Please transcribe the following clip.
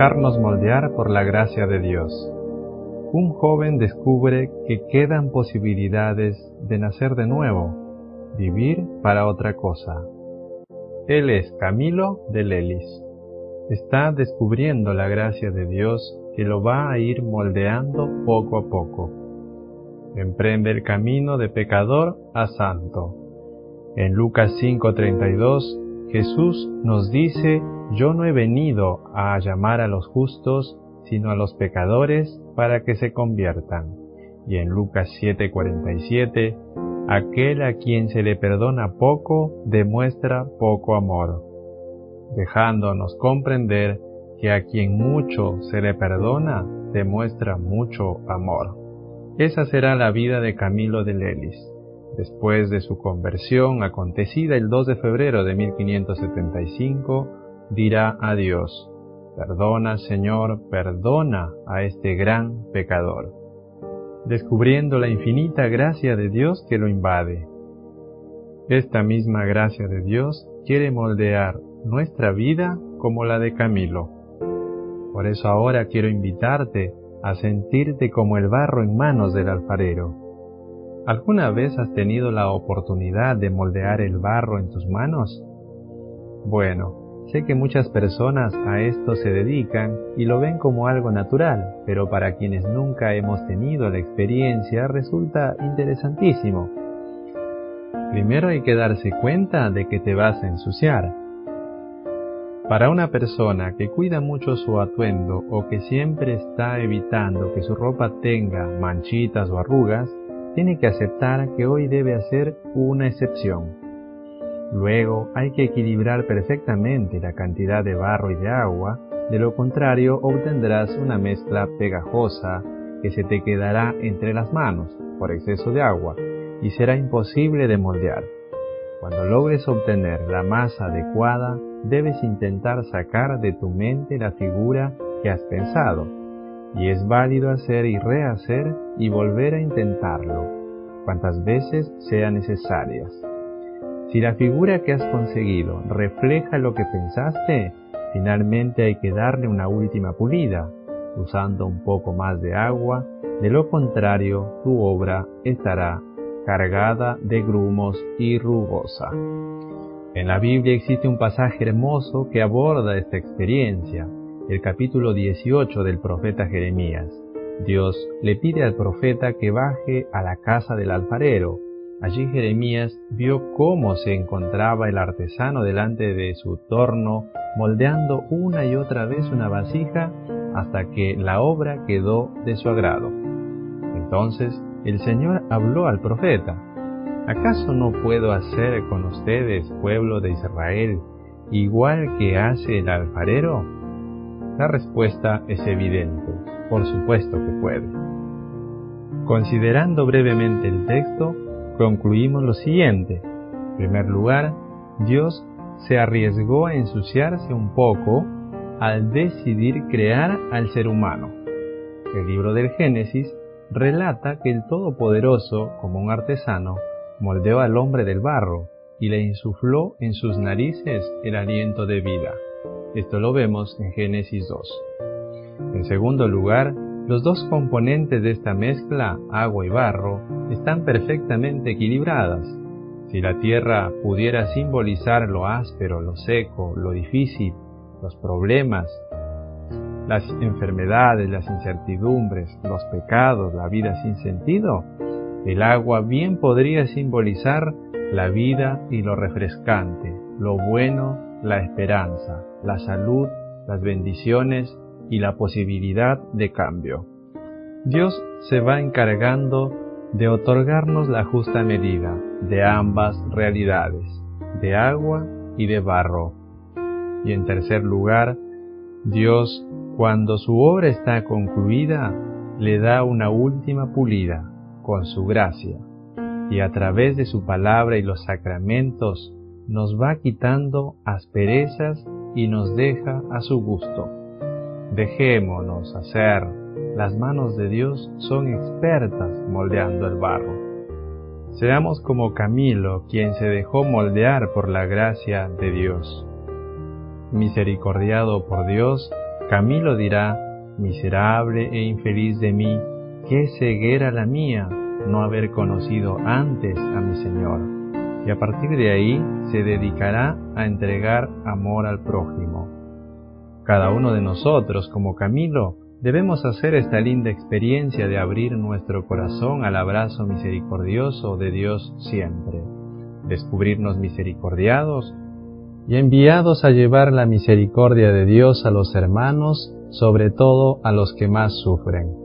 dejarnos moldear por la gracia de Dios. Un joven descubre que quedan posibilidades de nacer de nuevo, vivir para otra cosa. Él es Camilo de Lelis. Está descubriendo la gracia de Dios que lo va a ir moldeando poco a poco. Emprende el camino de pecador a santo. En Lucas 5:32 Jesús nos dice, yo no he venido a llamar a los justos, sino a los pecadores para que se conviertan. Y en Lucas 7:47, aquel a quien se le perdona poco demuestra poco amor, dejándonos comprender que a quien mucho se le perdona demuestra mucho amor. Esa será la vida de Camilo de Lelis. Después de su conversión acontecida el 2 de febrero de 1575, dirá a Dios, Perdona, Señor, perdona a este gran pecador, descubriendo la infinita gracia de Dios que lo invade. Esta misma gracia de Dios quiere moldear nuestra vida como la de Camilo. Por eso ahora quiero invitarte a sentirte como el barro en manos del alfarero. ¿Alguna vez has tenido la oportunidad de moldear el barro en tus manos? Bueno, sé que muchas personas a esto se dedican y lo ven como algo natural, pero para quienes nunca hemos tenido la experiencia resulta interesantísimo. Primero hay que darse cuenta de que te vas a ensuciar. Para una persona que cuida mucho su atuendo o que siempre está evitando que su ropa tenga manchitas o arrugas, tiene que aceptar que hoy debe hacer una excepción. Luego hay que equilibrar perfectamente la cantidad de barro y de agua, de lo contrario obtendrás una mezcla pegajosa que se te quedará entre las manos por exceso de agua y será imposible de moldear. Cuando logres obtener la masa adecuada, debes intentar sacar de tu mente la figura que has pensado, y es válido hacer y rehacer y volver a intentarlo, cuantas veces sean necesarias. Si la figura que has conseguido refleja lo que pensaste, finalmente hay que darle una última pulida, usando un poco más de agua, de lo contrario tu obra estará cargada de grumos y rugosa. En la Biblia existe un pasaje hermoso que aborda esta experiencia, el capítulo 18 del profeta Jeremías. Dios le pide al profeta que baje a la casa del alfarero. Allí Jeremías vio cómo se encontraba el artesano delante de su torno, moldeando una y otra vez una vasija hasta que la obra quedó de su agrado. Entonces el Señor habló al profeta, ¿acaso no puedo hacer con ustedes, pueblo de Israel, igual que hace el alfarero? La respuesta es evidente, por supuesto que puede. Considerando brevemente el texto, concluimos lo siguiente. En primer lugar, Dios se arriesgó a ensuciarse un poco al decidir crear al ser humano. El libro del Génesis relata que el Todopoderoso, como un artesano, moldeó al hombre del barro y le insufló en sus narices el aliento de vida. Esto lo vemos en Génesis 2. En segundo lugar, los dos componentes de esta mezcla, agua y barro, están perfectamente equilibradas. Si la tierra pudiera simbolizar lo áspero, lo seco, lo difícil, los problemas, las enfermedades, las incertidumbres, los pecados, la vida sin sentido, el agua bien podría simbolizar la vida y lo refrescante, lo bueno, la esperanza, la salud, las bendiciones y la posibilidad de cambio. Dios se va encargando de otorgarnos la justa medida de ambas realidades, de agua y de barro. Y en tercer lugar, Dios cuando su obra está concluida, le da una última pulida con su gracia, y a través de su palabra y los sacramentos nos va quitando asperezas y nos deja a su gusto. Dejémonos hacer, las manos de Dios son expertas moldeando el barro. Seamos como Camilo, quien se dejó moldear por la gracia de Dios. Misericordiado por Dios, Camilo dirá, miserable e infeliz de mí, qué ceguera la mía no haber conocido antes a mi Señor. Y a partir de ahí se dedicará a entregar amor al prójimo. Cada uno de nosotros, como Camilo, debemos hacer esta linda experiencia de abrir nuestro corazón al abrazo misericordioso de Dios siempre, descubrirnos misericordiados y enviados a llevar la misericordia de Dios a los hermanos, sobre todo a los que más sufren.